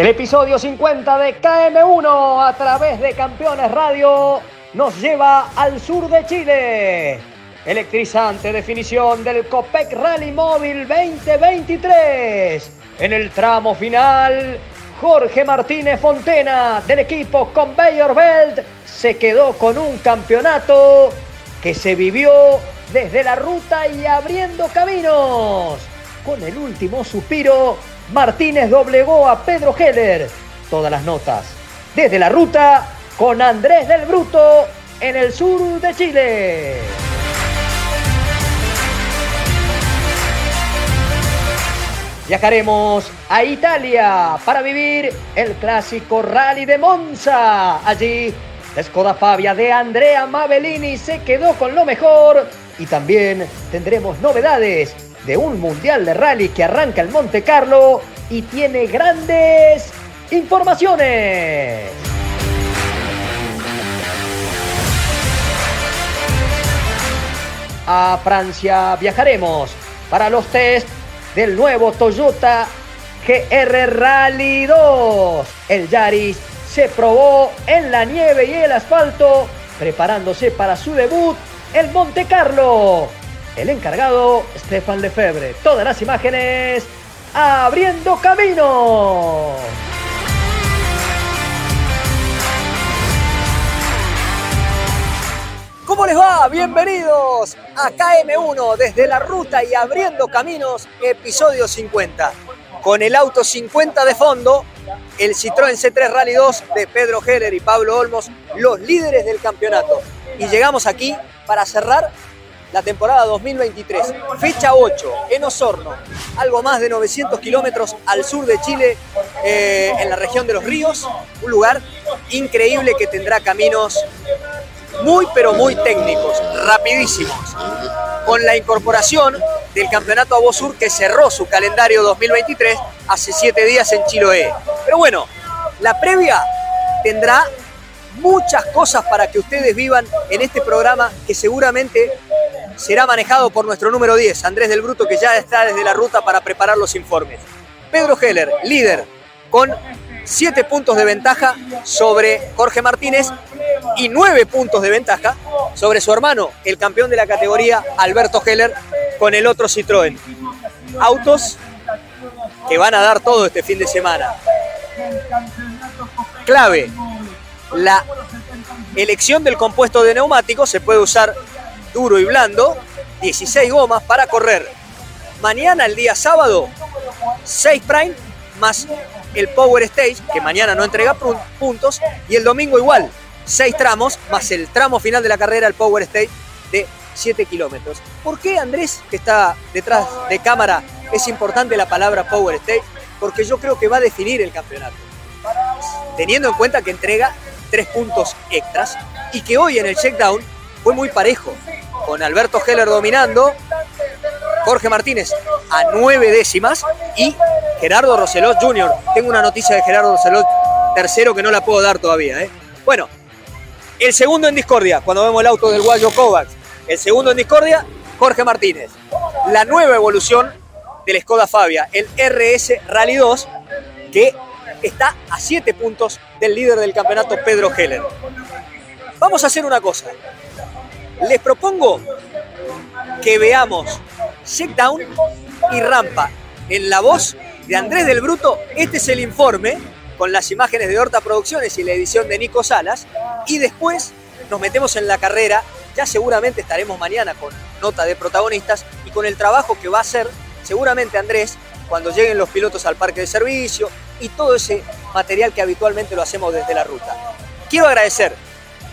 El episodio 50 de KM1 a través de Campeones Radio nos lleva al sur de Chile. Electrizante definición del Copec Rally Móvil 2023. En el tramo final, Jorge Martínez Fontena del equipo Conveyor Belt se quedó con un campeonato que se vivió desde la ruta y abriendo caminos. Con el último suspiro Martínez doblegó a Pedro Heller. Todas las notas desde la ruta con Andrés del Bruto en el sur de Chile. Viajaremos a Italia para vivir el clásico Rally de Monza. Allí, la Skoda Fabia de Andrea Mavellini se quedó con lo mejor y también tendremos novedades de un mundial de rally que arranca el Monte Carlo y tiene grandes informaciones. A Francia viajaremos para los test del nuevo Toyota GR Rally 2. El Yaris se probó en la nieve y el asfalto, preparándose para su debut el Monte Carlo. El encargado, Stefan Lefebvre. Todas las imágenes abriendo camino. ¿Cómo les va? Bienvenidos a KM1 desde la ruta y abriendo caminos, episodio 50. Con el auto 50 de fondo, el Citroën C3 Rally 2 de Pedro Heller y Pablo Olmos, los líderes del campeonato. Y llegamos aquí para cerrar la temporada 2023. Fecha 8 en Osorno, algo más de 900 kilómetros al sur de Chile, eh, en la región de los ríos. Un lugar increíble que tendrá caminos muy pero muy técnicos, rapidísimos. Con la incorporación del Campeonato Abosur que cerró su calendario 2023 hace 7 días en Chiloé. Pero bueno, la previa tendrá muchas cosas para que ustedes vivan en este programa que seguramente será manejado por nuestro número 10, Andrés del Bruto, que ya está desde la ruta para preparar los informes. Pedro Heller, líder, con 7 puntos de ventaja sobre Jorge Martínez y 9 puntos de ventaja sobre su hermano, el campeón de la categoría, Alberto Heller, con el otro Citroën. Autos que van a dar todo este fin de semana. Clave, la elección del compuesto de neumáticos se puede usar duro y blando, 16 gomas para correr. Mañana, el día sábado, 6 Prime más el Power Stage, que mañana no entrega puntos, y el domingo igual, 6 tramos más el tramo final de la carrera, el Power Stage de 7 kilómetros. ¿Por qué Andrés, que está detrás de cámara, es importante la palabra Power Stage? Porque yo creo que va a definir el campeonato. Teniendo en cuenta que entrega 3 puntos extras y que hoy en el checkdown fue muy parejo con Alberto Heller dominando, Jorge Martínez a nueve décimas y Gerardo Roselot Jr. Tengo una noticia de Gerardo Roselot tercero que no la puedo dar todavía. ¿eh? Bueno, el segundo en discordia, cuando vemos el auto del Guayo Kovacs. El segundo en discordia, Jorge Martínez. la nueva evolución del Skoda Fabia, el RS Rally 2, que está a 7 puntos del líder del campeonato, Pedro Heller. Vamos a hacer una cosa. Les propongo que veamos Checkdown y Rampa en la voz de Andrés del Bruto. Este es el informe con las imágenes de Horta Producciones y la edición de Nico Salas. Y después nos metemos en la carrera. Ya seguramente estaremos mañana con nota de protagonistas y con el trabajo que va a hacer seguramente Andrés cuando lleguen los pilotos al parque de servicio y todo ese material que habitualmente lo hacemos desde la ruta. Quiero agradecer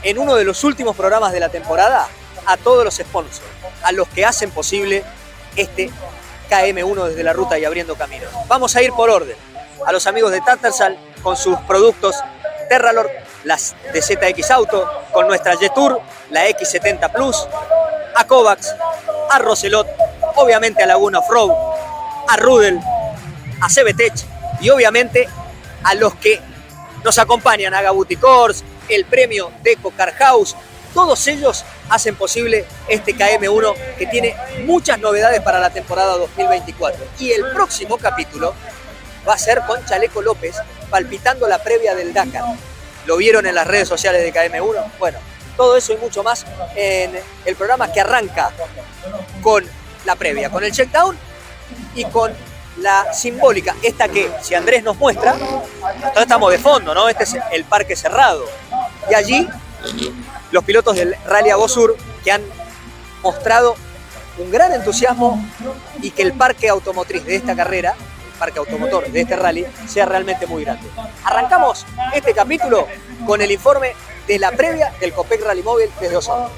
en uno de los últimos programas de la temporada a todos los sponsors, a los que hacen posible este KM1 desde la ruta y abriendo caminos. Vamos a ir por orden. A los amigos de Tatarsal con sus productos Terralor, las de ZX Auto, con nuestra Jetour, la X70 Plus, a Kovacs, a Roselot, obviamente a Laguna Offroad, a Rudel, a CBTech y obviamente a los que nos acompañan, a Gabuti Kors, el premio Deco Car House, todos ellos hacen posible este KM1 que tiene muchas novedades para la temporada 2024. Y el próximo capítulo va a ser con Chaleco López palpitando la previa del Dakar. ¿Lo vieron en las redes sociales de KM1? Bueno, todo eso y mucho más en el programa que arranca con la previa, con el checkdown y con la simbólica, esta que si Andrés nos muestra, estamos de fondo, ¿no? Este es el parque cerrado. Y allí los pilotos del Rally Agosur que han mostrado un gran entusiasmo y que el parque automotriz de esta carrera, el parque automotor de este rally, sea realmente muy grande. Arrancamos este capítulo con el informe de la previa del Copec Rally Móvil desde Osorno.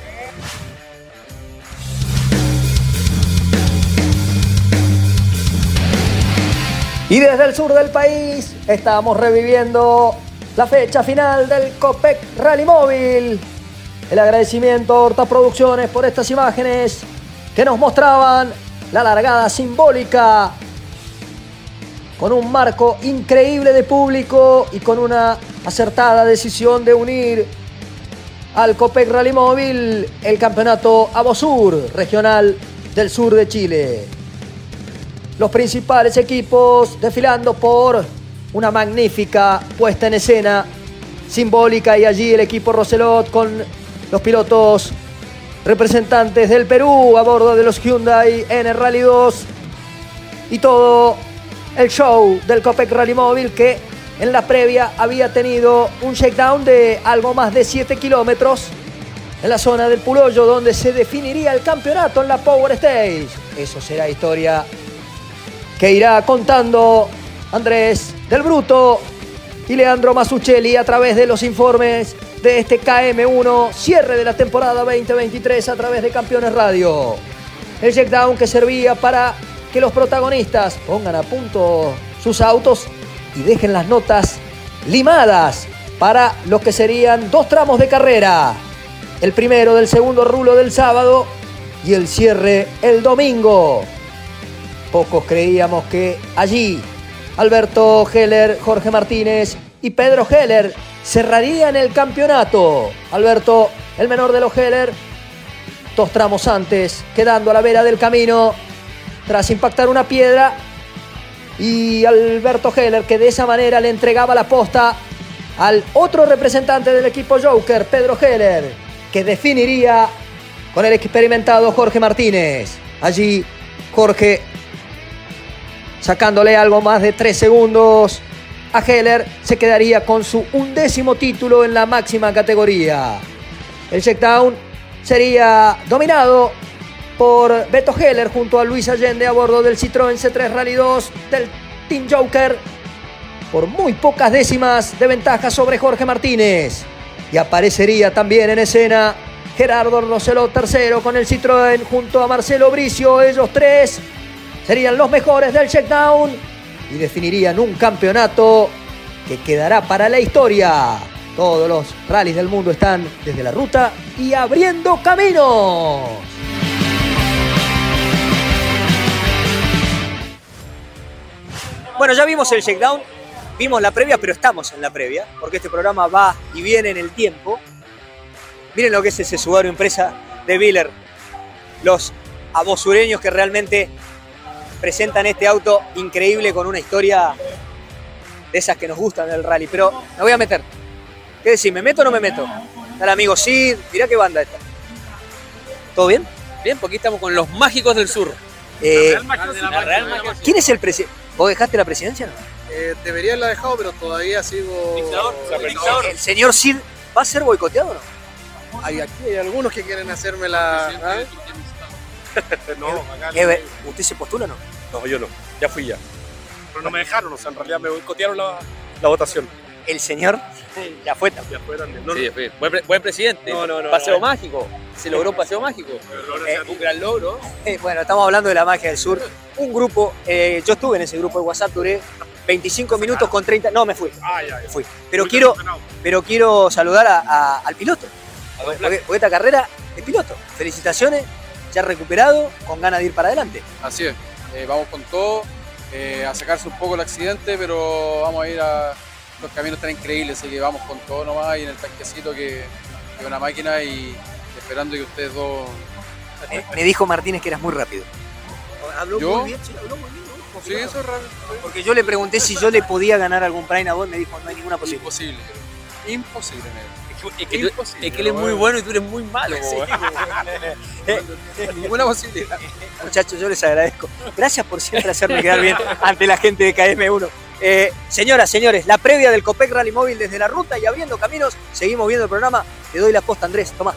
Y desde el sur del país estamos reviviendo la fecha final del Copec Rally Móvil. El agradecimiento a Horta Producciones por estas imágenes que nos mostraban la largada simbólica con un marco increíble de público y con una acertada decisión de unir al Copec Rally Móvil el campeonato Abosur regional del sur de Chile los principales equipos desfilando por una magnífica puesta en escena simbólica y allí el equipo Roselot con los pilotos representantes del Perú a bordo de los Hyundai el Rally 2 y todo el show del Copec Rally Móvil que en la previa había tenido un shakedown de algo más de 7 kilómetros en la zona del Puloyo donde se definiría el campeonato en la Power Stage. Eso será historia que irá contando Andrés del Bruto y Leandro Masuccelli a través de los informes de este KM1, cierre de la temporada 2023 a través de Campeones Radio. El checkdown que servía para que los protagonistas pongan a punto sus autos y dejen las notas limadas para lo que serían dos tramos de carrera. El primero del segundo rulo del sábado y el cierre el domingo. Pocos creíamos que allí Alberto Heller, Jorge Martínez y Pedro Heller cerrarían el campeonato. Alberto, el menor de los Heller, dos tramos antes, quedando a la vera del camino tras impactar una piedra. Y Alberto Heller, que de esa manera le entregaba la posta al otro representante del equipo Joker, Pedro Heller, que definiría con el experimentado Jorge Martínez. Allí Jorge sacándole algo más de tres segundos a Heller, se quedaría con su undécimo título en la máxima categoría. El checkdown sería dominado por Beto Heller junto a Luis Allende a bordo del Citroën C3 Rally 2 del Team Joker por muy pocas décimas de ventaja sobre Jorge Martínez. Y aparecería también en escena Gerardo Roselo tercero con el Citroën junto a Marcelo Bricio, ellos tres serían los mejores del checkdown y definirían un campeonato que quedará para la historia. Todos los rallies del mundo están desde la ruta y abriendo caminos. Bueno, ya vimos el checkdown, vimos la previa, pero estamos en la previa, porque este programa va y viene en el tiempo. Miren lo que es ese Subaru Impresa de Biller. Los a bosureños que realmente presentan este auto increíble con una historia de esas que nos gustan del rally. Pero me voy a meter. ¿Qué decís? ¿Me meto o no me meto? Está el amigo Sid. Mirá qué banda esta. ¿Todo bien? Bien, porque estamos con los mágicos del sur. Eh, La Real Magia. ¿Quién es el presidente? ¿Vos dejaste la presidencia? no? Eh, debería haberla dejado, pero todavía sigo. Dictador, Dictador. dictador. ¿El señor Sid va a ser boicoteado o no? Hay, aquí hay algunos que quieren hacerme la. No, acá ve- ¿Usted se postula o no? no, yo no, ya fui ya. Pero no me dejaron, o sea, en realidad me boicotearon la, la votación. El señor ya fue también. Ya fue también. No, Sí, fue buen, pre- buen presidente. No, no, no, paseo no. mágico. Se logró un paseo mágico. Eh, un gran logro. Eh, bueno, estamos hablando de la magia del sur. Un grupo, eh, yo estuve en ese grupo de WhatsApp, duré 25 minutos con 30. No, me fui, Ah, ya, ya. me fui. Pero Muy quiero, pero quiero saludar a- a- al piloto. A porque esta carrera es piloto. Felicitaciones, ya recuperado, con ganas de ir para adelante. Así es. Eh, vamos con todo. eh, a sacarse un poco el accidente, pero vamos a ir a. Los caminos están increíbles, así que vamos con todo nomás y en el tanquecito que es una máquina y esperando que ustedes dos. Me, me dijo Martínez que eras muy rápido. Habló ¿Yo? muy bien, sí, habló muy bien. ¿no? Sí, eso es rápido. Porque yo le pregunté si yo le podía ganar algún Prime a vos, me dijo no hay ninguna posibilidad. Imposible. Imposible, negro. Es que, Imposible, es que él es muy bueno y tú eres muy malo. Ninguna posibilidad. Muchachos, yo les agradezco. Gracias por siempre hacerme quedar bien ante la gente de KM1. Eh, señoras, señores, la previa del Copec Rally Móvil desde la ruta y abriendo caminos. Seguimos viendo el programa. Te doy la posta, Andrés. Tomá.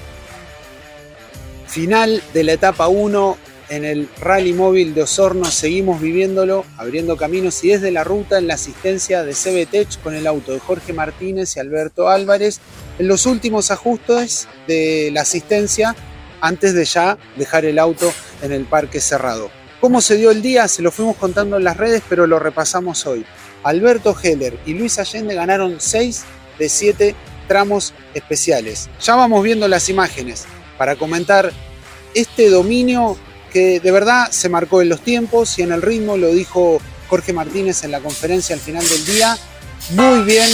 Final de la etapa 1 en el Rally Móvil de Osorno, seguimos viviéndolo, abriendo caminos y desde la ruta en la asistencia de CBTech con el auto de Jorge Martínez y Alberto Álvarez en los últimos ajustes de la asistencia antes de ya dejar el auto en el parque cerrado. ¿Cómo se dio el día? Se lo fuimos contando en las redes, pero lo repasamos hoy. Alberto Heller y Luis Allende ganaron 6 de 7 tramos especiales. Ya vamos viendo las imágenes para comentar este dominio que de verdad se marcó en los tiempos y en el ritmo, lo dijo Jorge Martínez en la conferencia al final del día. Muy bien,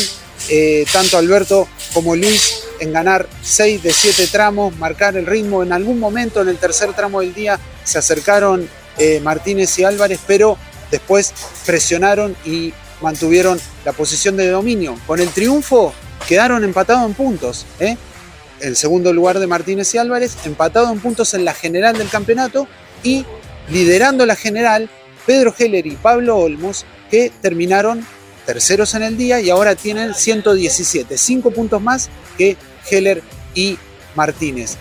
eh, tanto Alberto como Luis en ganar 6 de 7 tramos, marcar el ritmo. En algún momento en el tercer tramo del día se acercaron eh, Martínez y Álvarez, pero después presionaron y mantuvieron la posición de dominio. Con el triunfo quedaron empatados en puntos. ¿eh? el segundo lugar de Martínez y Álvarez, empatado en puntos en la general del campeonato y liderando la general Pedro Heller y Pablo Olmos, que terminaron terceros en el día y ahora tienen 117, 5 puntos más que Heller y Martínez.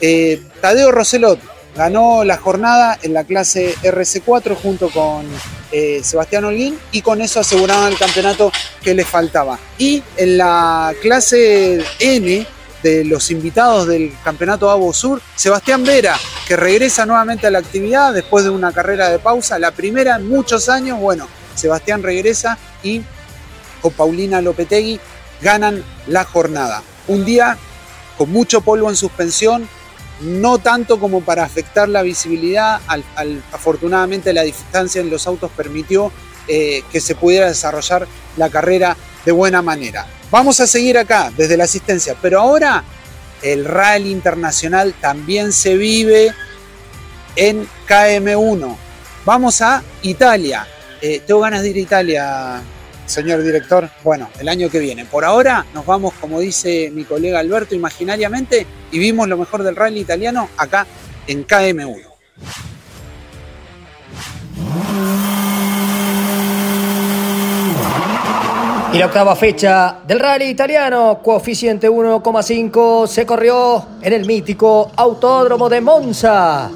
Eh, Tadeo Roselot ganó la jornada en la clase RC4 junto con eh, Sebastián Holguín y con eso aseguraron el campeonato que les faltaba. Y en la clase N, de los invitados del campeonato Abo Sur, Sebastián Vera, que regresa nuevamente a la actividad después de una carrera de pausa, la primera en muchos años. Bueno, Sebastián regresa y con Paulina Lopetegui ganan la jornada. Un día con mucho polvo en suspensión, no tanto como para afectar la visibilidad, al- afortunadamente la distancia en los autos permitió eh, que se pudiera desarrollar la carrera de buena manera. Vamos a seguir acá desde la asistencia, pero ahora el rally internacional también se vive en KM1. Vamos a Italia. Eh, tengo ganas de ir a Italia, señor director. Bueno, el año que viene. Por ahora nos vamos, como dice mi colega Alberto, imaginariamente y vimos lo mejor del rally italiano acá en KM1. Y la octava fecha del rally italiano, coeficiente 1,5, se corrió en el mítico Autódromo de Monza.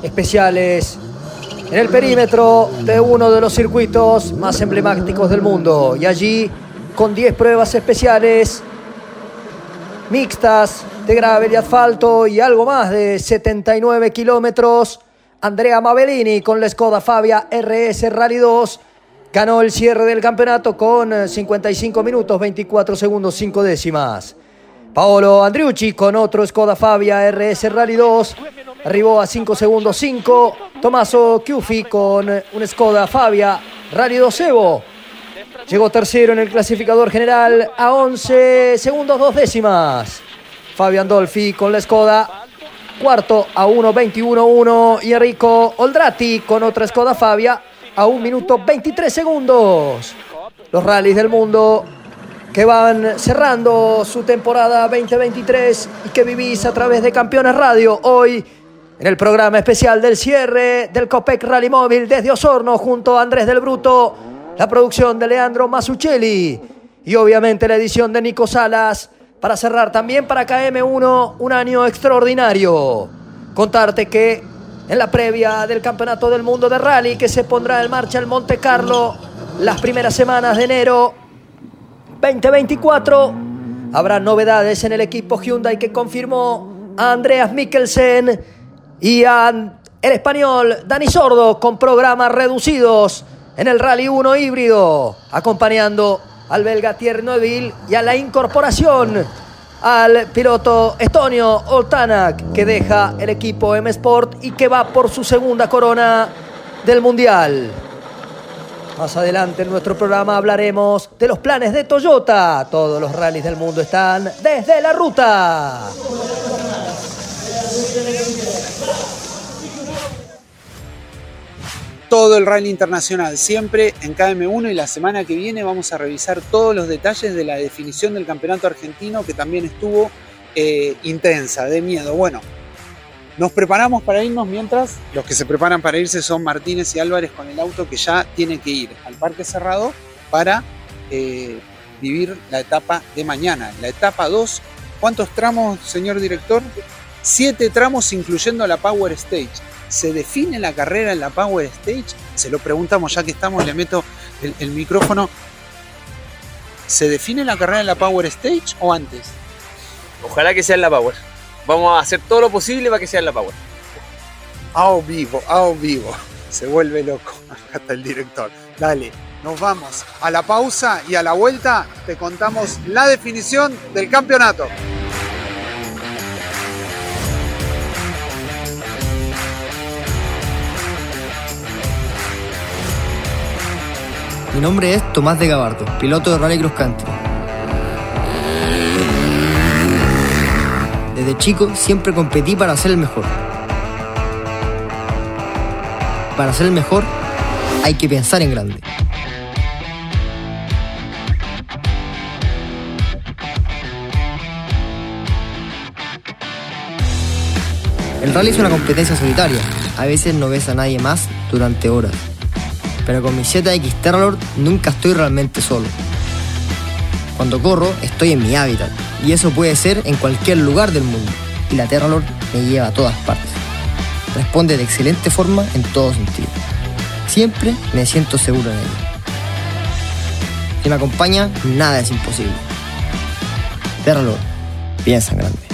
Especiales en el perímetro de uno de los circuitos más emblemáticos del mundo. Y allí, con 10 pruebas especiales, mixtas de gravel y asfalto y algo más de 79 kilómetros, Andrea Mavellini con la Skoda Fabia RS Rally 2 ganó el cierre del campeonato con eh, 55 minutos 24 segundos 5 décimas. Paolo Andriucci con otro Skoda Fabia RS Rally 2 arribó a 5 segundos 5. Tommaso Chiuffi con eh, un Skoda Fabia Rally 2 Evo llegó tercero en el clasificador general a 11 segundos 2 décimas. Fabian Dolfi con la Skoda cuarto a 1.21.1 y Enrico Oldrati con otra Skoda Fabia a 1 minuto 23 segundos. Los rallies del mundo que van cerrando su temporada 2023 y que vivís a través de Campeones Radio hoy en el programa especial del cierre del Copec Rally Móvil desde Osorno junto a Andrés del Bruto, la producción de Leandro Masuccelli y obviamente la edición de Nico Salas para cerrar también para KM1 un año extraordinario. Contarte que en la previa del Campeonato del Mundo de Rally que se pondrá en marcha en Monte Carlo las primeras semanas de enero 2024 habrá novedades en el equipo Hyundai que confirmó a Andreas Mikkelsen y a el español Dani Sordo con programas reducidos en el Rally 1 híbrido, acompañando al belga Thierry Neuville y a la incorporación al piloto estonio Oltanak que deja el equipo M Sport y que va por su segunda corona del Mundial. Más adelante en nuestro programa hablaremos de los planes de Toyota. Todos los rallies del mundo están desde la ruta. Todo el rally internacional, siempre en KM1 y la semana que viene vamos a revisar todos los detalles de la definición del campeonato argentino que también estuvo eh, intensa, de miedo. Bueno, nos preparamos para irnos mientras los que se preparan para irse son Martínez y Álvarez con el auto que ya tiene que ir al parque cerrado para eh, vivir la etapa de mañana. La etapa 2, ¿cuántos tramos, señor director? Siete tramos incluyendo la Power Stage ¿Se define la carrera en la Power Stage? Se lo preguntamos ya que estamos, le meto el, el micrófono. ¿Se define la carrera en la Power Stage o antes? Ojalá que sea en la Power. Vamos a hacer todo lo posible para que sea en la Power. A vivo, a vivo. Se vuelve loco. Acá está el director. Dale, nos vamos a la pausa y a la vuelta te contamos la definición del campeonato. Mi nombre es Tomás de Gabardo, piloto de Rally Cross Country. Desde chico siempre competí para ser el mejor. Para ser el mejor hay que pensar en grande. El rally es una competencia solitaria. A veces no ves a nadie más durante horas pero con mi ZX Terralord nunca estoy realmente solo. Cuando corro, estoy en mi hábitat, y eso puede ser en cualquier lugar del mundo, y la Terralord me lleva a todas partes. Responde de excelente forma en todo sentido. Siempre me siento seguro en ella. Si me acompaña, nada es imposible. Terralord, piensa en grande.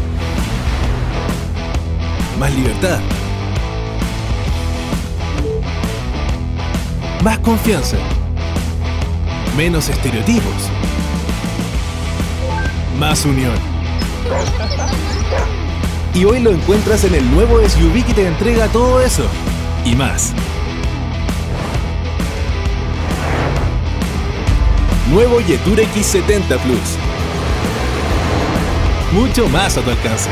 más libertad, más confianza, menos estereotipos, más unión. Y hoy lo encuentras en el nuevo SUV que te entrega todo eso y más. Nuevo Yetur X70 Plus. Mucho más a tu alcance.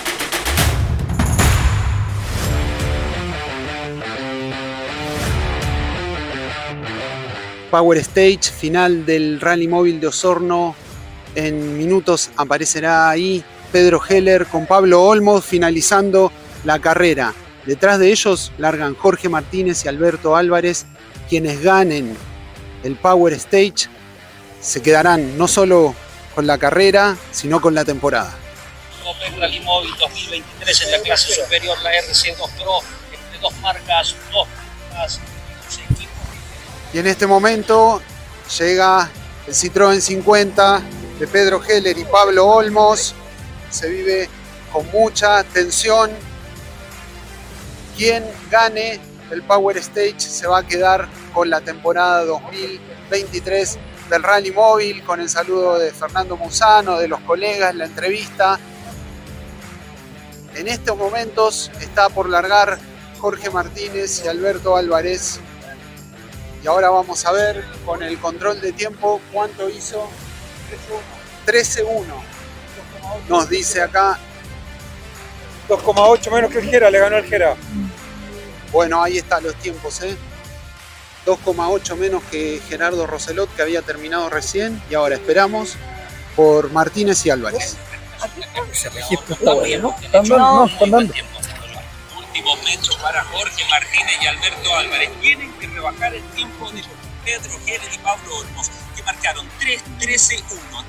Power Stage, final del Rally Móvil de Osorno. En minutos aparecerá ahí Pedro Heller con Pablo Olmos finalizando la carrera. Detrás de ellos largan Jorge Martínez y Alberto Álvarez, quienes ganen el Power Stage se quedarán no solo con la carrera, sino con la temporada. Rally Móvil 2023 en la clase superior, la RC2 Pro, entre dos marcas, dos. Y en este momento llega el Citroën 50 de Pedro Heller y Pablo Olmos. Se vive con mucha tensión. Quien gane el Power Stage se va a quedar con la temporada 2023 del Rally Móvil, con el saludo de Fernando Musano, de los colegas, la entrevista. En estos momentos está por largar Jorge Martínez y Alberto Álvarez. Y ahora vamos a ver con el control de tiempo cuánto hizo. 13-1. Nos dice acá. 2,8 menos que el Gera, le ganó el Gera. Bueno, ahí están los tiempos, ¿eh? 2,8 menos que Gerardo Roselot, que había terminado recién. Y ahora esperamos por Martínez y Álvarez. Ese registro está bueno. Están dando, no, están dando. Último metro para Jorge Martínez y Alberto Álvarez. Tienen que rebajar el tiempo de Pedro Heller y Pablo Olmos, que marcaron 3-13-1.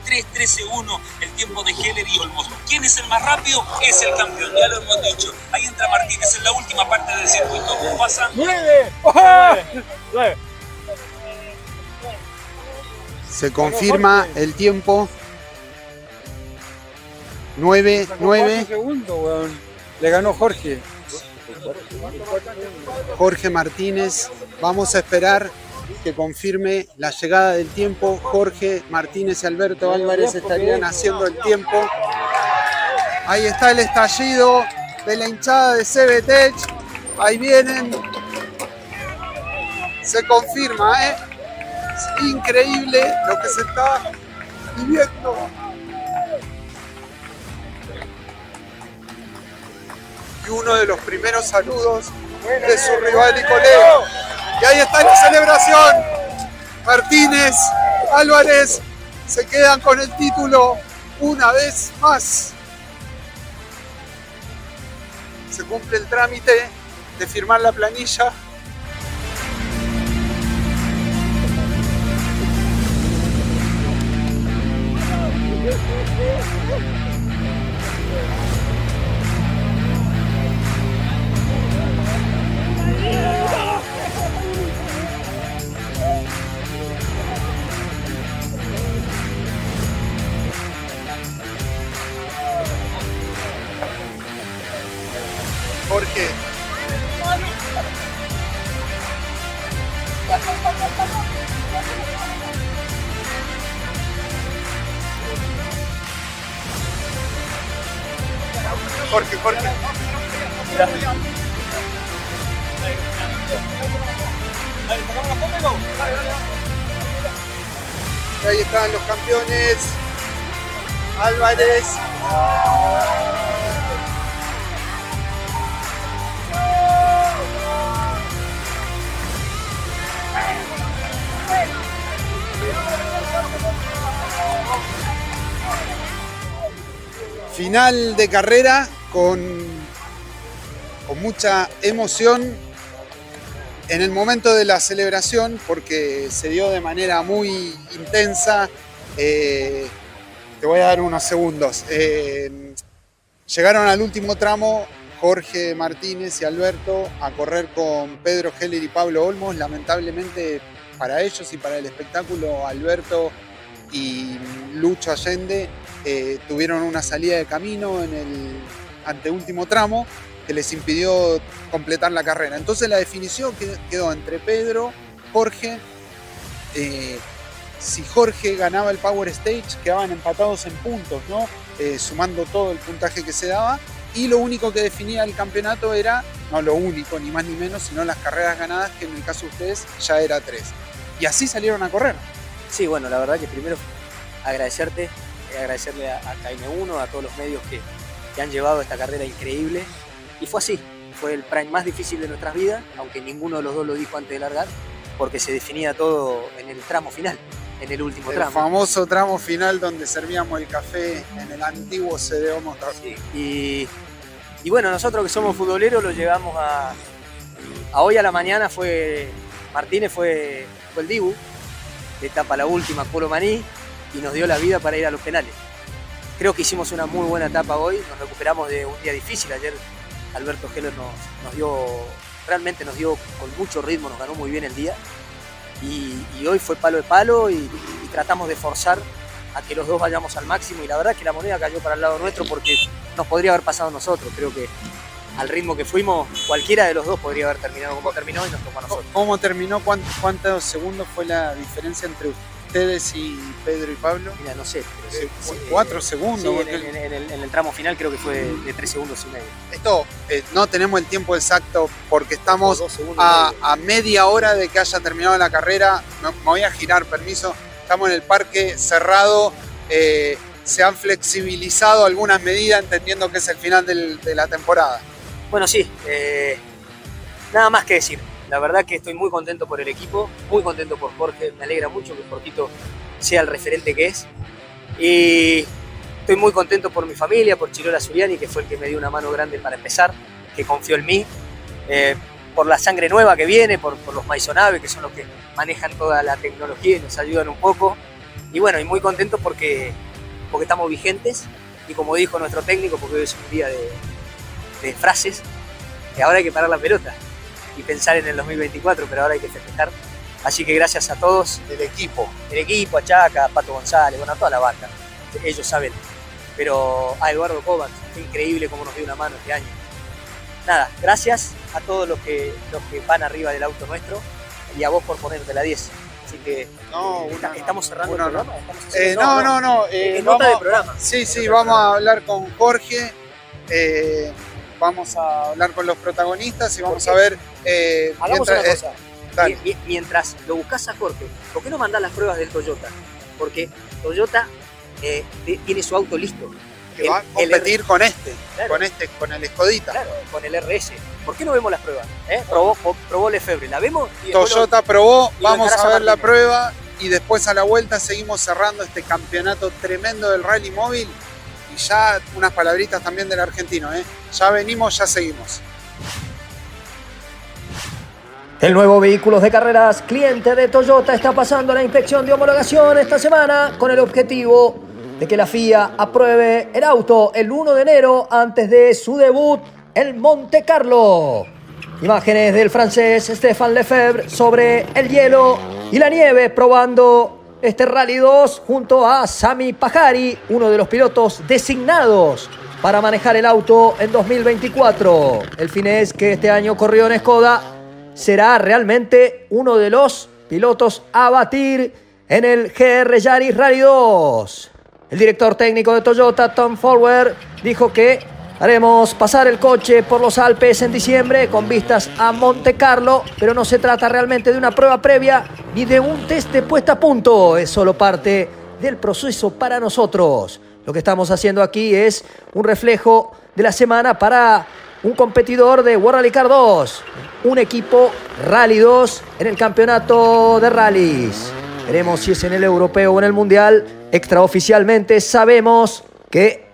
3-13-1 el tiempo de Heller y Olmos. ¿Quién es el más rápido? Es el campeón, ya lo hemos dicho. Ahí entra Martínez en la última parte del circuito. Pasando. Se confirma el tiempo. 9, 9. Le ganó Jorge. Jorge Martínez. Vamos a esperar que confirme la llegada del tiempo. Jorge Martínez y Alberto Álvarez estarían haciendo el tiempo. Ahí está el estallido de la hinchada de CBTech. Ahí vienen. Se confirma, ¿eh? Es increíble lo que se está viviendo. Y uno de los primeros saludos de su rival y colega. Y ahí está la celebración. Martínez, Álvarez se quedan con el título una vez más. Se cumple el trámite de firmar la planilla. De carrera con, con mucha emoción en el momento de la celebración porque se dio de manera muy intensa. Eh, te voy a dar unos segundos. Eh, llegaron al último tramo Jorge Martínez y Alberto a correr con Pedro Heller y Pablo Olmos. Lamentablemente para ellos y para el espectáculo, Alberto y Lucho Allende eh, tuvieron una salida de camino en el anteúltimo tramo que les impidió completar la carrera. Entonces la definición quedó entre Pedro, Jorge. eh, si Jorge ganaba el Power Stage, quedaban empatados en puntos, ¿no? Eh, sumando todo el puntaje que se daba. Y lo único que definía el campeonato era, no lo único, ni más ni menos, sino las carreras ganadas, que en el caso de ustedes ya era tres. Y así salieron a correr. Sí, bueno, la verdad que primero agradecerte, agradecerle a, a KM1, a todos los medios que, que han llevado esta carrera increíble. Y fue así, fue el prime más difícil de nuestras vidas, aunque ninguno de los dos lo dijo antes de largar, porque se definía todo en el tramo final, en el último El tramo. famoso tramo final donde servíamos el café en el antiguo CDO Motor. Y, y bueno, nosotros que somos futboleros lo llevamos a, a hoy a la mañana fue Martínez fue, fue el Dibu, de etapa la última, Polo Maní, y nos dio la vida para ir a los penales. Creo que hicimos una muy buena etapa hoy, nos recuperamos de un día difícil. Ayer Alberto Heller nos, dio, realmente nos dio con mucho ritmo, nos ganó muy bien el día. Y, hoy fue palo de palo y, tratamos de forzar a que los dos vayamos al máximo. Y la verdad que la moneda cayó para el lado nuestro porque nos podría haber pasado a nosotros. Creo que al ritmo que fuimos, cualquiera de los dos podría haber terminado como terminó y nos tocó a nosotros. ¿Cómo terminó? ¿Cuán- ¿Cuántos segundos fue la diferencia entre ustedes y Pedro y Pablo? Mira, no sé. Eh, cuatro segundos. Sí, en, porque- en- en el, en el tramo final creo que fue de, de tres segundos y medio. Esto eh, no tenemos el tiempo exacto porque estamos a, media hora de que haya terminado la carrera. Me, me voy a girar, permiso. Estamos en el parque cerrado. eh, se han flexibilizado algunas medidas entendiendo que es el final del- de la temporada. Bueno, sí, eh, nada más que decir. La verdad que estoy muy contento por el equipo, muy contento por Jorge. Me alegra mucho que Jorgito sea el referente que es. Y estoy muy contento por mi familia, por Chirola Suriani, que fue el que me dio una mano grande para empezar, que confió en mí. eh, por la sangre nueva que viene, por, los Maisonave, que son los que manejan toda la tecnología y nos ayudan un poco. Y bueno, y muy contento porque, porque estamos vigentes. Y como dijo nuestro técnico, porque hoy es un día de, de frases, que ahora hay que parar la pelota y pensar en el 2024, pero ahora hay que festejar. Así que gracias a todos. El equipo. El equipo, a Chaca, a Pato González, bueno, a toda la banda. Ellos saben. Pero a Eduardo qué increíble cómo nos dio una mano este año. Nada, gracias a todos los que, los que van arriba del auto nuestro y a vos por ponerte la 10. Así que No, eh, está- estamos cerrando una el no. programa. Estamos Eh, haciendo- no, no, no. eh, nota vamos- de programa. Sí, sí, vamos a hablar con Jorge. Eh, vamos a hablar con los protagonistas y vamos a ver. eh, Hagamos mientras- una eh, cosa. mi- Mientras lo buscas a Jorge, ¿por qué no mandás las pruebas del Toyota? Porque Toyota eh, tiene su auto listo. que va a competir con este, con este, con el Escodita. Claro, con el RS. ¿Por qué no vemos las pruebas? ¿Eh? Probó, probó Lefebvre, ¿la vemos? Y después lo- Toyota probó, y vamos a a ver la prueba y después a la vuelta seguimos cerrando este campeonato tremendo del rally móvil y ya unas palabritas también del argentino, ¿eh? Ya venimos, ya seguimos. El nuevo Vehículos de Carreras, cliente de Toyota, está pasando la inspección de homologación esta semana con el objetivo de que la FIA apruebe el auto el 1 de enero antes de su debut en Monte Carlo. Imágenes del francés Stéphane Lefebvre sobre el hielo y la nieve probando este Rally 2 junto a Sami Pajari, uno de los pilotos designados para manejar el auto en 2024. El finés que este año corrió en Skoda será realmente uno de los pilotos a batir en el GR Yaris Rally 2. El director técnico de Toyota, Tom Forward, dijo que haremos pasar el coche por los Alpes en diciembre con vistas a Monte Carlo, pero no se trata realmente de una prueba previa ni de un test de puesta a punto, es solo parte del proceso para nosotros. Lo que estamos haciendo aquí es un reflejo de la semana para un competidor de World Rally Car 2, un equipo Rally 2 en el campeonato de rallies. Veremos si es en el europeo o en el mundial. Extraoficialmente sabemos que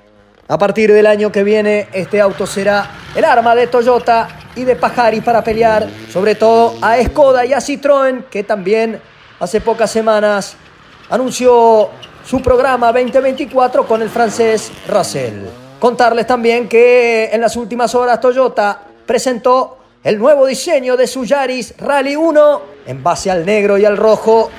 a partir del año que viene este auto será el arma de Toyota y de Pajari para pelear sobre todo a Skoda y a Citroën que también hace pocas semanas anunció su programa 2024 con el francés Russell. Contarles también que en las últimas horas Toyota presentó el nuevo diseño de su Yaris Rally 1 en base al negro y al rojo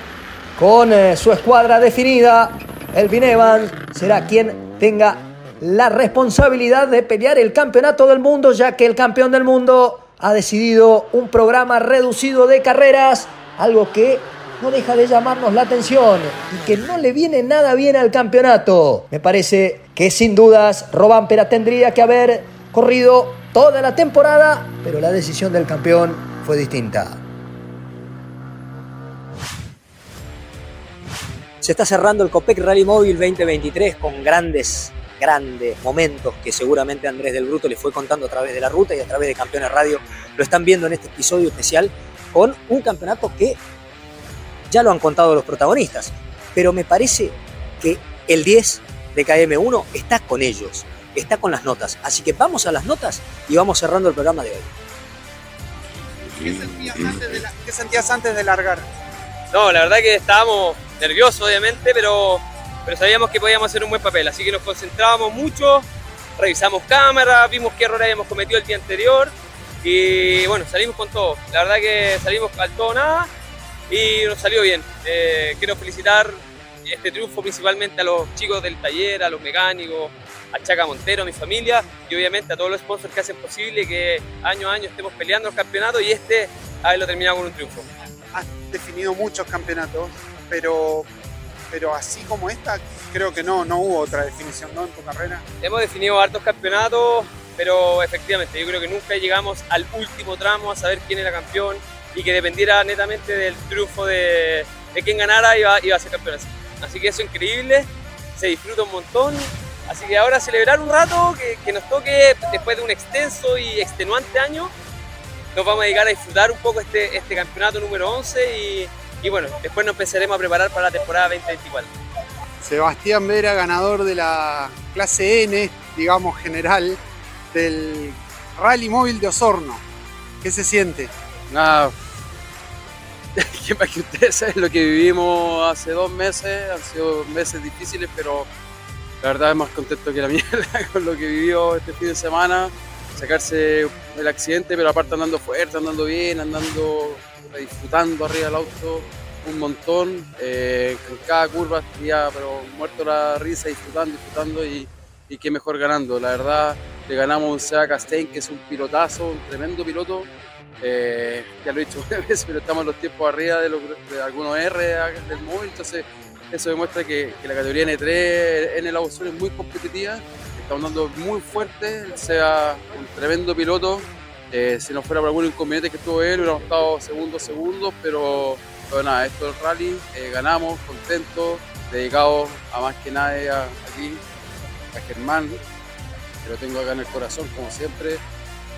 con eh, su escuadra definida. Elvin Evans será quien tenga la responsabilidad de pelear el campeonato del mundo ya que el campeón del mundo ha decidido un programa reducido de carreras, algo que no deja de llamarnos la atención y que no le viene nada bien al campeonato. Me parece que sin dudas Robampera tendría que haber corrido toda la temporada, pero la decisión del campeón fue distinta. Se está cerrando el Copec Rally Móvil 2023 con grandes, grandes momentos que seguramente Andrés del Bruto les fue contando a través de la ruta y a través de Campeones Radio. Lo están viendo en este episodio especial con un campeonato que ya lo han contado los protagonistas, pero me parece que el 10 de KM1 está con ellos, está con las notas. Así que vamos a las notas y vamos cerrando el programa de hoy. ¿Qué sentías antes de, la- qué sentías antes de largar? No, la verdad que estábamos nerviosos, obviamente, pero, pero sabíamos que podíamos hacer un buen papel, así que nos concentrábamos mucho, revisamos cámaras, vimos qué errores habíamos cometido el día anterior y bueno, salimos con todo. La verdad que salimos al todo nada y nos salió bien. Eh, quiero felicitar este triunfo principalmente a los chicos del taller, a los mecánicos, a Chaca Montero, a mi familia y obviamente a todos los sponsors que hacen posible que año a año estemos peleando el campeonato y este haberlo terminado con un triunfo. Has definido muchos campeonatos, pero, pero así como esta, creo que no, no hubo otra definición ¿no? en tu carrera. Hemos definido hartos campeonatos, pero efectivamente yo creo que nunca llegamos al último tramo a saber quién era campeón y que dependiera netamente del triunfo de, de quién ganara iba, iba a ser campeón. Así que eso es increíble, se disfruta un montón. Así que ahora celebrar un rato que, que nos toque después de un extenso y extenuante año. Nos vamos a dedicar a disfrutar un poco este, este campeonato número 11 y, y bueno, después nos empezaremos a preparar para la temporada 2024. Sebastián Vera, ganador de la clase N, digamos general, del Rally Móvil de Osorno. ¿Qué se siente? Nada, que más que ustedes saben lo que vivimos hace dos meses, han sido meses difíciles, pero la verdad es más contento que la mierda con lo que vivió este fin de semana, sacarse el accidente, pero aparte andando fuerte, andando bien, andando disfrutando arriba del auto un montón, eh, en cada curva ya, pero muerto la risa, disfrutando, disfrutando y, y qué mejor ganando. La verdad, le ganamos a un Castell, que es un pilotazo, un tremendo piloto. Eh, ya lo he dicho muchas veces, pero estamos los tiempos arriba de, de algunos R del móvil, entonces eso demuestra que, la categoría N3 en el Abusón es muy competitiva, estamos dando muy fuerte, sea un tremendo piloto. Eh, si no fuera por algún inconveniente que tuvo él, hubiéramos estado segundos, segundos, pero, pero nada, esto es el rally, eh, ganamos, contentos, dedicados a más que nadie a- aquí. a Germán, que lo tengo acá en el corazón como siempre.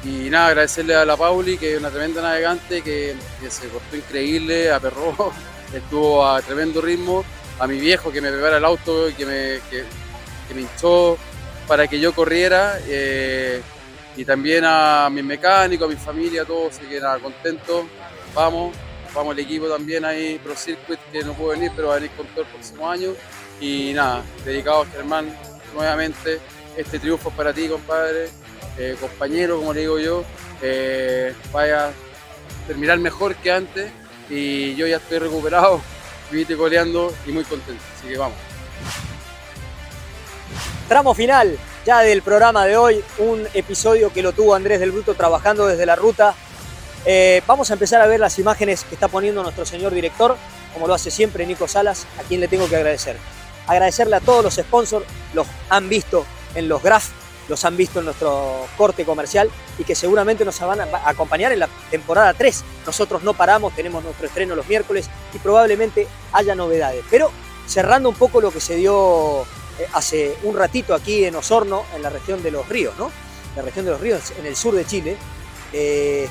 Y nada, agradecerle a la Pauli, que es una tremenda navegante, que, se portó increíble, aperró, estuvo a tremendo ritmo. A mi viejo que me prepara el auto y que me, que me hinchó para que yo corriera. eh, y también a mis mecánicos, a mi familia, todos, así que nada, contento. Vamos, vamos el equipo también ahí, Pro Circuit, que no pudo venir, pero va a venir con todo el próximo año. Y nada, dedicado a Germán nuevamente. Este triunfo es para ti, compadre, eh, compañero, como le digo yo. Eh, vaya a terminar mejor que antes y yo ya estoy recuperado, viste coleando y muy contento. Así que vamos. Tramo final ya del programa de hoy, un episodio que lo tuvo Andrés del Bruto trabajando desde la ruta. Eh, vamos a empezar a ver las imágenes que está poniendo nuestro señor director, como lo hace siempre Nico Salas, a quien le tengo que agradecer. Agradecerle a todos los sponsors, los han visto en los graph, los han visto en nuestro corte comercial y que seguramente nos van a acompañar en la temporada 3. Nosotros no paramos, tenemos nuestro estreno los miércoles y probablemente haya novedades. Pero cerrando un poco lo que se dio hace un ratito aquí en Osorno, en la región de los ríos, ¿no? La región de los ríos, en el sur de Chile. Eh,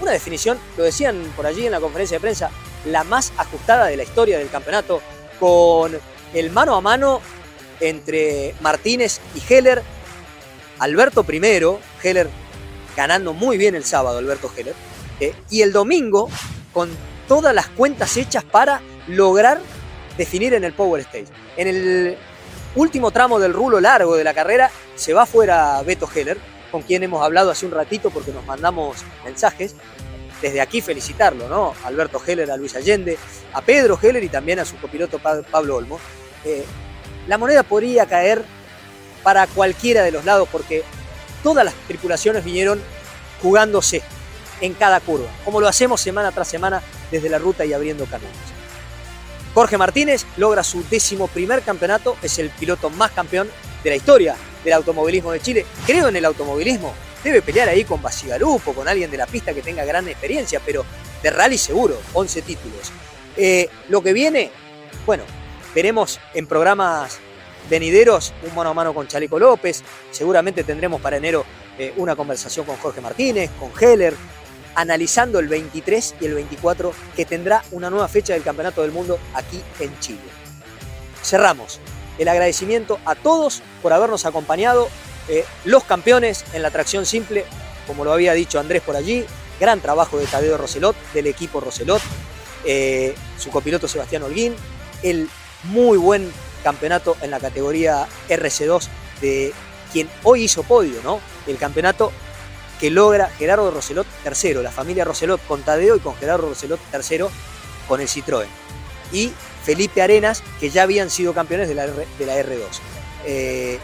una definición, lo decían por allí en la conferencia de prensa, la más ajustada de la historia del campeonato, con el mano a mano entre Martínez y Heller. Alberto primero, Heller ganando muy bien el sábado, Alberto Heller. eh, y el domingo con todas las cuentas hechas para lograr definir en el Power Stage. En el último tramo del rulo largo de la carrera se va fuera Beto Heller, con quien hemos hablado hace un ratito porque nos mandamos mensajes. Desde aquí felicitarlo, ¿no? Alberto Heller, a Luis Allende, a Pedro Heller y también a su copiloto Pa- Pablo Olmo. Eh, la moneda podría caer para cualquiera de los lados porque todas las tripulaciones vinieron jugándose en cada curva, como lo hacemos semana tras semana desde la ruta y abriendo caminos. Jorge Martínez logra su décimo primer campeonato, es el piloto más campeón de la historia del automovilismo de Chile. Creo en el automovilismo, debe pelear ahí con Basigalupo, con alguien de la pista que tenga gran experiencia, pero de rally seguro, 11 títulos. Eh, lo que viene, bueno, veremos en programas venideros un mano a mano con Chaleco López, seguramente tendremos para enero eh, una conversación con Jorge Martínez, con Heller, analizando el 23 y el 24 que tendrá una nueva fecha del Campeonato del Mundo aquí en Chile. Cerramos. El agradecimiento a todos por habernos acompañado, eh, los campeones en la tracción simple, como lo había dicho Andrés por allí, gran trabajo de Tadeo Roselot, del equipo Roselot, eh, su copiloto Sebastián Holguín, el muy buen campeonato en la categoría RC2 de quien hoy hizo podio, ¿no? El campeonato que logra Gerardo Roselot tercero, la familia Roselot con Tadeo y con Gerardo Roselot tercero con el Citroën. Y Felipe Arenas, que ya habían sido campeones de la, R- de la R2. Eh,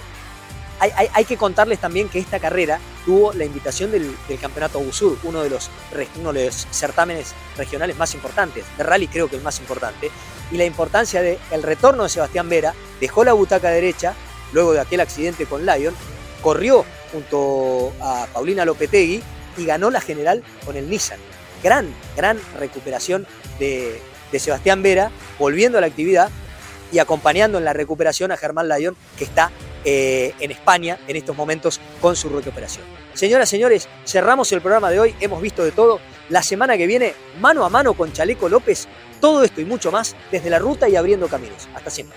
hay, hay- que contarles también que esta carrera tuvo la invitación del, del Campeonato Busur, uno de, los, uno de los certámenes regionales más importantes, de rally creo que el más importante, y la importancia del retorno de Sebastián Vera, dejó la butaca derecha, luego de aquel accidente con Lyon, corrió junto a Paulina Lopetegui y ganó la general con el Nissan. Gran, gran recuperación de, Sebastián Vera, volviendo a la actividad y acompañando en la recuperación a Germán Lyon, que está eh, en España en estos momentos con su recuperación. Señoras, señores, cerramos el programa de hoy, hemos visto de todo. La semana que viene, mano a mano con Chaleco López, todo esto y mucho más desde la ruta y abriendo caminos. Hasta siempre.